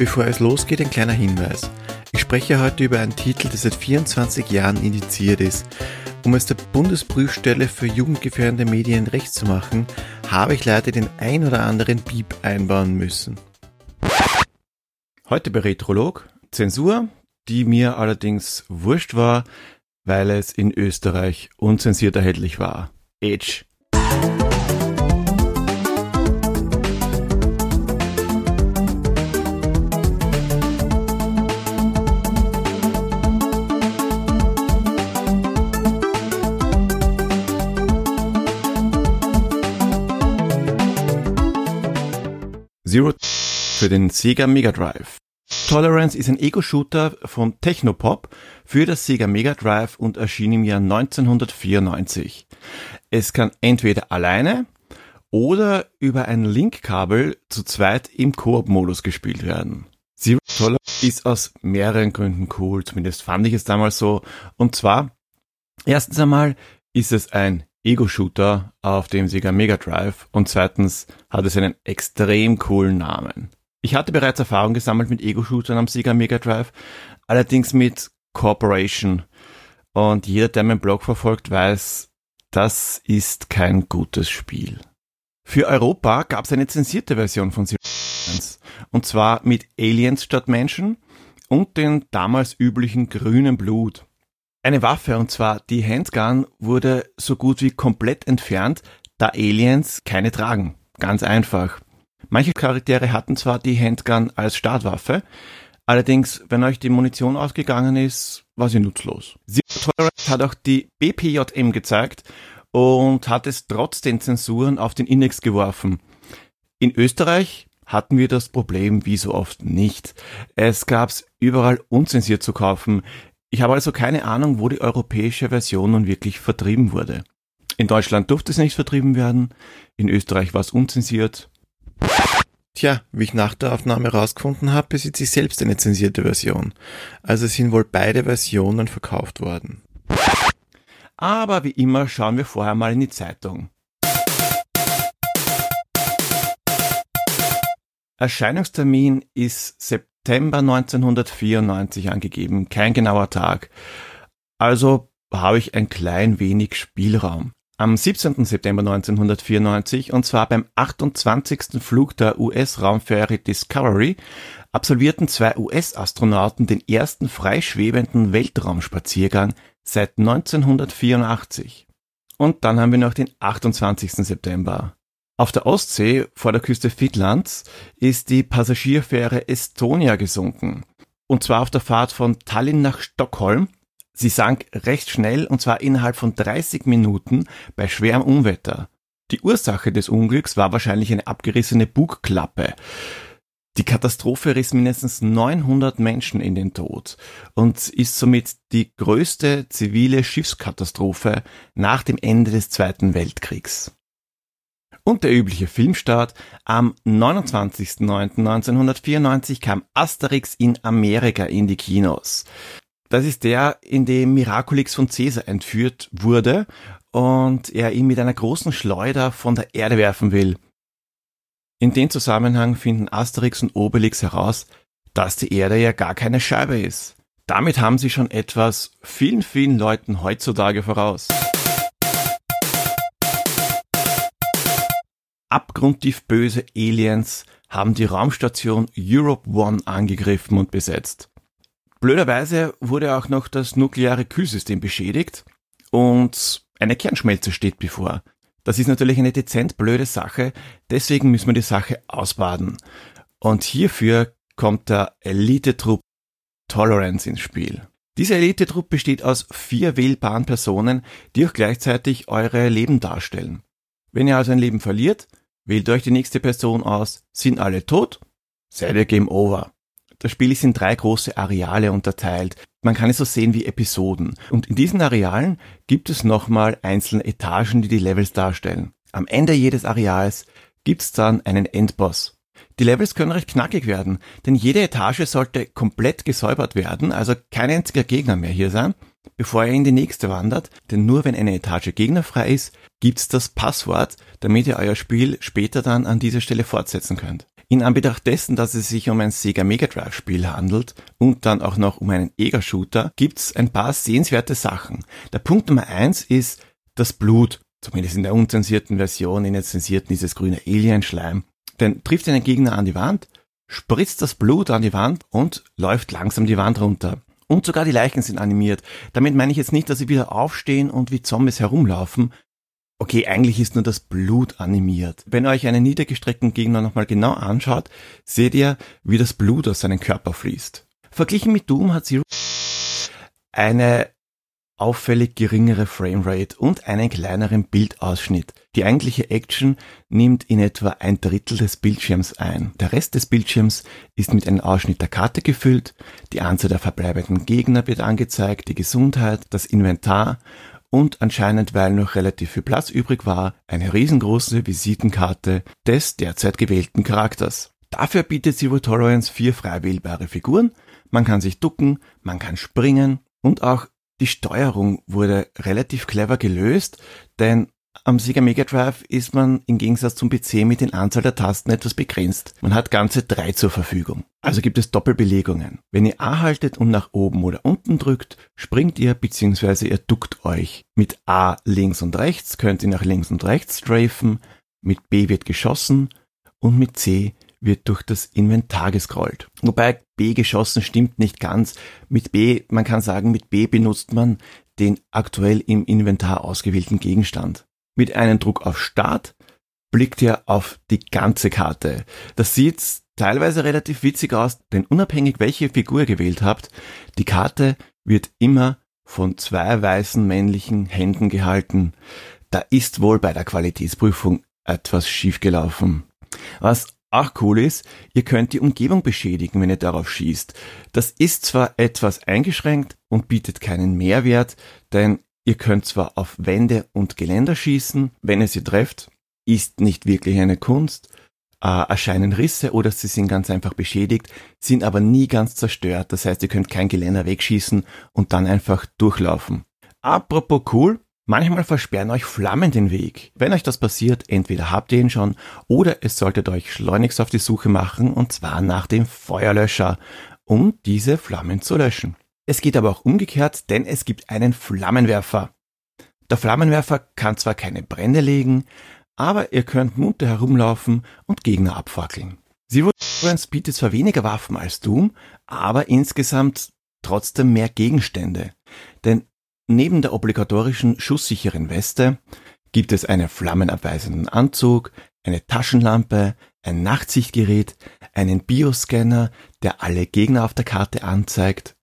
Bevor es losgeht, ein kleiner Hinweis. Ich spreche heute über einen Titel, der seit 24 Jahren indiziert ist. Um es der Bundesprüfstelle für jugendgefährdende Medien recht zu machen, habe ich leider den ein oder anderen Piep einbauen müssen. Heute bei Retrolog Zensur, die mir allerdings wurscht war, weil es in Österreich unzensiert erhältlich war. Age. Für den Sega Mega Drive. Tolerance ist ein Ego-Shooter von Technopop für das Sega Mega Drive und erschien im Jahr 1994. Es kann entweder alleine oder über ein Linkkabel zu zweit im Koop-Modus gespielt werden. Zero Tolerance ist aus mehreren Gründen cool, zumindest fand ich es damals so. Und zwar, erstens einmal ist es ein Ego-Shooter auf dem Sega Mega Drive und zweitens hat es einen extrem coolen Namen. Ich hatte bereits Erfahrung gesammelt mit Ego-Shootern am Sega Mega Drive, allerdings mit Corporation. Und jeder, der meinen Blog verfolgt, weiß, das ist kein gutes Spiel. Für Europa gab es eine zensierte Version von Zero und zwar mit Aliens statt Menschen und den damals üblichen grünen Blut. Eine Waffe, und zwar die Handgun, wurde so gut wie komplett entfernt, da Aliens keine tragen. Ganz einfach. Manche Charaktere hatten zwar die Handgun als Startwaffe, allerdings, wenn euch die Munition ausgegangen ist, war sie nutzlos. Zero Tolerance hat auch die BPJM gezeigt und hat es trotz den Zensuren auf den Index geworfen. In Österreich hatten wir das Problem wie so oft nicht. Es gab's überall unzensiert zu kaufen. Ich habe also keine Ahnung, wo die europäische Version nun wirklich vertrieben wurde. In Deutschland durfte es nicht vertrieben werden, in Österreich war es unzensiert Tja, wie ich nach der Aufnahme herausgefunden habe, besitze ich selbst eine zensierte Version. Also sind wohl beide Versionen verkauft worden. Aber wie immer schauen wir vorher mal in die Zeitung. Erscheinungstermin ist September 1994 angegeben, kein genauer Tag. Also habe ich ein klein wenig Spielraum. Am 17. September 1994, und zwar beim 28. Flug der US-Raumfähre Discovery, absolvierten zwei US-Astronauten den ersten freischwebenden Weltraumspaziergang seit 1984. Und dann haben wir noch den 28. September. Auf der Ostsee vor der Küste Finnlands ist die Passagierfähre Estonia gesunken. Und zwar auf der Fahrt von Tallinn nach Stockholm Sie sank recht schnell und zwar innerhalb von 30 Minuten bei schwerem Unwetter. Die Ursache des Unglücks war wahrscheinlich eine abgerissene Bugklappe. Die Katastrophe riss mindestens 900 Menschen in den Tod und ist somit die größte zivile Schiffskatastrophe nach dem Ende des Zweiten Weltkriegs. Und der übliche Filmstart. Am 29.09.1994 kam Asterix in Amerika in die Kinos. Das ist der, in dem Miraculix von Caesar entführt wurde und er ihn mit einer großen Schleuder von der Erde werfen will. In dem Zusammenhang finden Asterix und Obelix heraus, dass die Erde ja gar keine Scheibe ist. Damit haben sie schon etwas vielen, vielen Leuten heutzutage voraus. Abgrundtief böse Aliens haben die Raumstation Europe One angegriffen und besetzt. Blöderweise wurde auch noch das nukleare Kühlsystem beschädigt und eine Kernschmelze steht bevor. Das ist natürlich eine dezent blöde Sache, deswegen müssen wir die Sache ausbaden. Und hierfür kommt der Elite-Trupp Tolerance ins Spiel. Dieser Elite-Trupp besteht aus vier wählbaren Personen, die auch gleichzeitig eure Leben darstellen. Wenn ihr also ein Leben verliert, wählt euch die nächste Person aus. Sind alle tot? Seid ihr Game Over. Das Spiel ist in drei große Areale unterteilt. Man kann es so sehen wie Episoden. Und in diesen Arealen gibt es nochmal einzelne Etagen, die die Levels darstellen. Am Ende jedes Areals gibt's dann einen Endboss. Die Levels können recht knackig werden, denn jede Etage sollte komplett gesäubert werden, also kein einziger Gegner mehr hier sein, bevor er in die nächste wandert, denn nur wenn eine Etage gegnerfrei ist, gibt's das Passwort, damit ihr euer Spiel später dann an dieser Stelle fortsetzen könnt. In Anbetracht dessen, dass es sich um ein Sega Mega Drive Spiel handelt und dann auch noch um einen Ega-Shooter, gibt's ein paar sehenswerte Sachen. Der Punkt Nummer eins ist das Blut. Zumindest in der unzensierten Version, in der zensierten ist es grüner Alien-Schleim. Denn trifft einen Gegner an die Wand, spritzt das Blut an die Wand und läuft langsam die Wand runter. Und sogar die Leichen sind animiert. Damit meine ich jetzt nicht, dass sie wieder aufstehen und wie Zombies herumlaufen, Okay, eigentlich ist nur das Blut animiert. Wenn ihr euch einen niedergestreckten Gegner nochmal genau anschaut, seht ihr, wie das Blut aus seinem Körper fließt. Verglichen mit Doom hat Zero eine auffällig geringere Framerate und einen kleineren Bildausschnitt. Die eigentliche Action nimmt in etwa ein Drittel des Bildschirms ein. Der Rest des Bildschirms ist mit einem Ausschnitt der Karte gefüllt, die Anzahl der verbleibenden Gegner wird angezeigt, die Gesundheit, das Inventar und anscheinend, weil noch relativ viel Platz übrig war, eine riesengroße Visitenkarte des derzeit gewählten Charakters. Dafür bietet Zero Tolerance vier frei wählbare Figuren, man kann sich ducken, man kann springen und auch die Steuerung wurde relativ clever gelöst, denn am Sega Mega Drive ist man im Gegensatz zum PC mit den Anzahl der Tasten etwas begrenzt. Man hat ganze drei zur Verfügung. Also gibt es Doppelbelegungen. Wenn ihr A haltet und nach oben oder unten drückt, springt ihr bzw. ihr duckt euch. Mit A links und rechts könnt ihr nach links und rechts strafen, mit B wird geschossen und mit C wird durch das Inventar gescrollt. Wobei B geschossen stimmt nicht ganz. Mit B, man kann sagen, mit B benutzt man den aktuell im Inventar ausgewählten Gegenstand. Mit einem Druck auf Start blickt ihr auf die ganze Karte. Das sieht teilweise relativ witzig aus, denn unabhängig welche Figur ihr gewählt habt, die Karte wird immer von zwei weißen männlichen Händen gehalten. Da ist wohl bei der Qualitätsprüfung etwas schiefgelaufen. Was auch cool ist, ihr könnt die Umgebung beschädigen, wenn ihr darauf schießt. Das ist zwar etwas eingeschränkt und bietet keinen Mehrwert, denn Ihr könnt zwar auf Wände und Geländer schießen, wenn ihr sie trefft, ist nicht wirklich eine Kunst, äh, erscheinen Risse oder sie sind ganz einfach beschädigt, sind aber nie ganz zerstört. Das heißt, ihr könnt kein Geländer wegschießen und dann einfach durchlaufen. Apropos cool, manchmal versperren euch Flammen den Weg. Wenn euch das passiert, entweder habt ihr ihn schon oder es solltet euch schleunigst auf die Suche machen und zwar nach dem Feuerlöscher, um diese Flammen zu löschen. Es geht aber auch umgekehrt, denn es gibt einen Flammenwerfer. Der Flammenwerfer kann zwar keine Brände legen, aber ihr könnt munter herumlaufen und Gegner abfackeln. Zero Tolerance bietet zwar weniger Waffen als Doom, aber insgesamt trotzdem mehr Gegenstände. Denn neben der obligatorischen schusssicheren Weste gibt es einen flammenabweisenden Anzug, eine Taschenlampe, ein Nachtsichtgerät, einen Bioscanner, der alle Gegner auf der Karte anzeigt,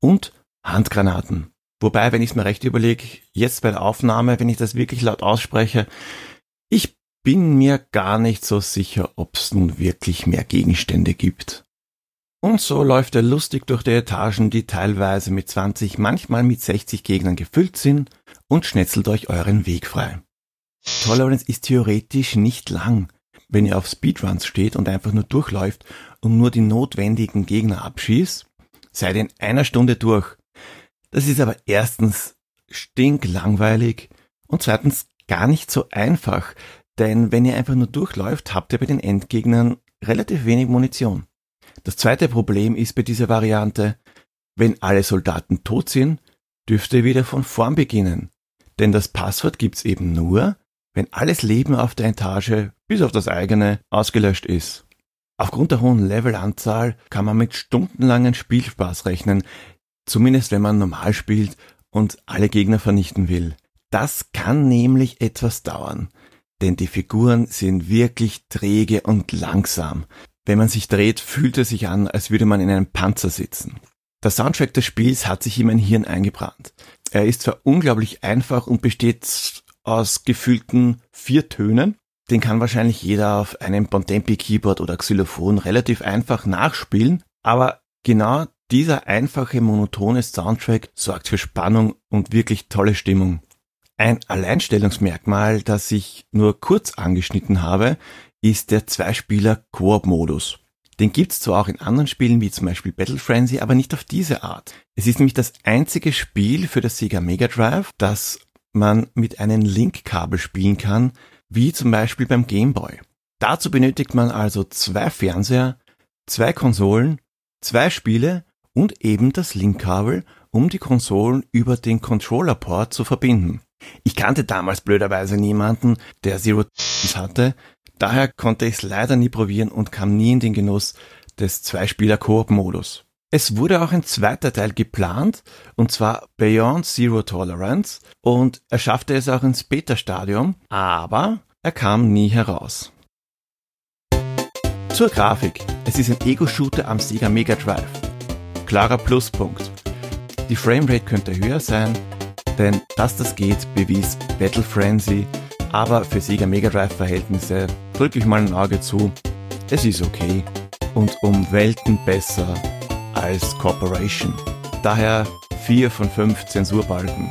und Handgranaten. Wobei, wenn ich es mir recht überlege, jetzt bei der Aufnahme, wenn ich das wirklich laut ausspreche, ich bin mir gar nicht so sicher, ob es nun wirklich mehr Gegenstände gibt. Und so läuft er lustig durch die Etagen, die teilweise mit 20, manchmal mit 60 Gegnern gefüllt sind und schnetzelt euch euren Weg frei. Tolerance ist theoretisch nicht lang, wenn ihr auf Speedruns steht und einfach nur durchläuft und nur die notwendigen Gegner abschießt, seid in einer Stunde durch. Das ist aber erstens stinklangweilig und zweitens gar nicht so einfach, denn wenn ihr einfach nur durchläuft, habt ihr bei den Endgegnern relativ wenig Munition. Das zweite Problem ist bei dieser Variante, wenn alle Soldaten tot sind, dürft ihr wieder von vorn beginnen. Denn das Passwort gibt's eben nur, wenn alles Leben auf der Etage, bis auf das eigene, ausgelöscht ist. Aufgrund der hohen Levelanzahl kann man mit stundenlangen Spielspaß rechnen, zumindest wenn man normal spielt und alle Gegner vernichten will. Das kann nämlich etwas dauern, denn die Figuren sind wirklich träge und langsam. Wenn man sich dreht, fühlt es sich an, als würde man in einem Panzer sitzen. Der Soundtrack des Spiels hat sich in mein Hirn eingebrannt. Er ist zwar unglaublich einfach und besteht aus gefühlten vier Tönen, den kann wahrscheinlich jeder auf einem Bontempi Keyboard oder Xylophon relativ einfach nachspielen, aber genau dieser einfache monotone Soundtrack sorgt für Spannung und wirklich tolle Stimmung. Ein Alleinstellungsmerkmal, das ich nur kurz angeschnitten habe, ist der Zweispieler-Koop-Modus. Den gibt's zwar auch in anderen Spielen wie zum Beispiel Battle Frenzy, aber nicht auf diese Art. Es ist nämlich das einzige Spiel für das Sega Mega Drive, das man mit einem Link-Kabel spielen kann, wie zum Beispiel beim Game Boy. Dazu benötigt man also zwei Fernseher, zwei Konsolen, zwei Spiele und eben das Linkkabel, um die Konsolen über den Controller-Port zu verbinden. Ich kannte damals blöderweise niemanden, der Zero hatte, daher konnte ich es leider nie probieren und kam nie in den Genuss des Zweispieler-Koop-Modus. Es wurde auch ein zweiter Teil geplant, und zwar Beyond Zero Tolerance, und er schaffte es auch ins Beta-Stadium, aber er kam nie heraus. Zur Grafik. Es ist ein Ego-Shooter am Sega Mega Drive. Klarer Pluspunkt. Die Framerate könnte höher sein, denn dass das geht, bewies Battle Frenzy, aber für Sega Mega Drive Verhältnisse drücke ich mal ein Auge zu. Es ist okay und um Welten besser als Corporation. Daher 4 von 5 Zensurbalken.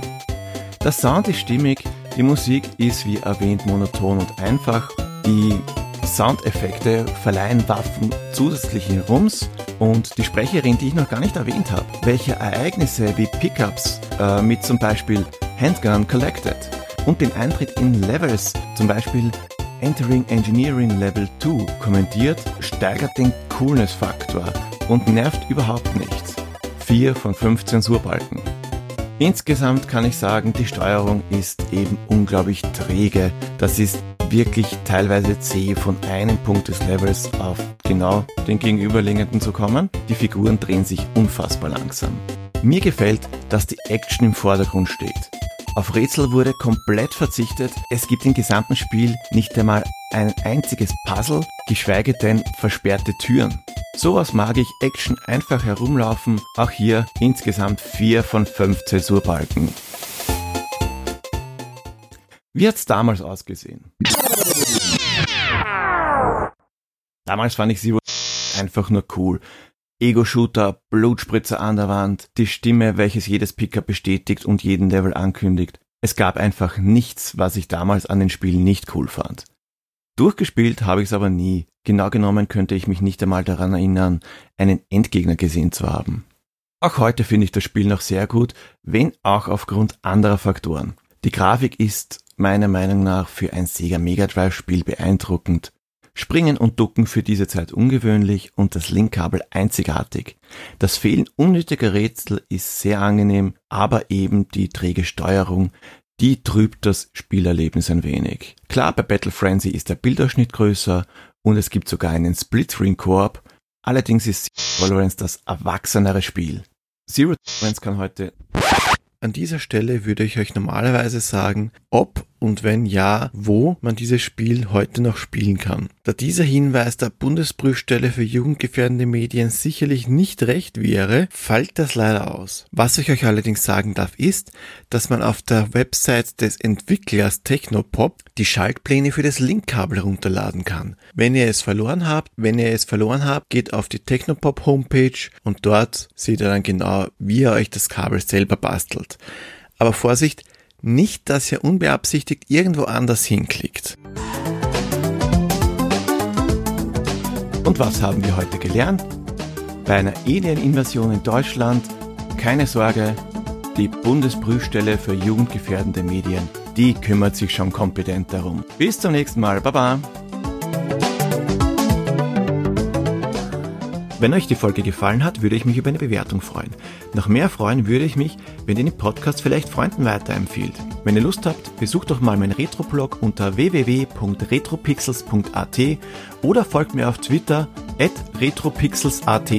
Der Sound ist stimmig, die Musik ist wie erwähnt monoton und einfach, die Soundeffekte verleihen Waffen zusätzlichen Rums und die Sprecherin, die ich noch gar nicht erwähnt habe, welche Ereignisse wie Pickups äh, mit zum Beispiel Handgun Collected und den Eintritt in Levels, zum Beispiel Entering Engineering Level 2 kommentiert, steigert den Coolness-Faktor und nervt überhaupt nichts. 4 von 5 Zensurbalken. Insgesamt kann ich sagen, die Steuerung ist eben unglaublich träge. Das ist wirklich teilweise zäh von einem Punkt des Levels auf genau den gegenüberliegenden zu kommen. Die Figuren drehen sich unfassbar langsam. Mir gefällt, dass die Action im Vordergrund steht. Auf Rätsel wurde komplett verzichtet. Es gibt im gesamten Spiel nicht einmal ein einziges Puzzle, geschweige denn versperrte Türen. Sowas mag ich, Action einfach herumlaufen, auch hier insgesamt 4 von 5 Zäsurbalken. Wie hat's damals ausgesehen? Damals fand ich Zero einfach nur cool. Ego-Shooter, Blutspritzer an der Wand, die Stimme, welches jedes Picker bestätigt und jeden Level ankündigt. Es gab einfach nichts, was ich damals an den Spielen nicht cool fand. Durchgespielt habe ich es aber nie. Genau genommen könnte ich mich nicht einmal daran erinnern, einen Endgegner gesehen zu haben. Auch heute finde ich das Spiel noch sehr gut, wenn auch aufgrund anderer Faktoren. Die Grafik ist meiner Meinung nach für ein Sega Mega Drive Spiel beeindruckend. Springen und Ducken für diese Zeit ungewöhnlich und das Linkkabel einzigartig. Das Fehlen unnötiger Rätsel ist sehr angenehm, aber eben die träge Steuerung, die trübt das Spielerlebnis ein wenig. Klar, bei Battle Frenzy ist der Bildausschnitt größer und es gibt sogar einen Split-Screen-Koop, allerdings ist Zero Tolerance das erwachsenere Spiel. Zero Tolerance kann heute an dieser Stelle würde ich euch normalerweise sagen, ob und wenn ja, wo man dieses Spiel heute noch spielen kann. Da dieser Hinweis der Bundesprüfstelle für jugendgefährdende Medien sicherlich nicht recht wäre, fällt das leider aus. Was ich euch allerdings sagen darf ist, dass man auf der Website des Entwicklers Technopop die Schaltpläne für das Linkkabel runterladen kann. Wenn ihr es verloren habt, wenn ihr es verloren habt, geht auf die Technopop Homepage und dort seht ihr dann genau, wie ihr euch das Kabel selber bastelt. Aber Vorsicht, nicht, dass ihr unbeabsichtigt irgendwo anders hinklickt. Und was haben wir heute gelernt? Bei einer Alien-Invasion in Deutschland, keine Sorge, die Bundesprüfstelle für jugendgefährdende Medien, die kümmert sich schon kompetent darum. Bis zum nächsten Mal, Baba! Wenn euch die Folge gefallen hat, würde ich mich über eine Bewertung freuen. Noch mehr freuen würde ich mich, wenn ihr den Podcast vielleicht Freunden weiterempfiehlt. Wenn ihr Lust habt, besucht doch mal meinen Retro-Blog unter www.retropixels.at oder folgt mir auf Twitter at retropixels.at.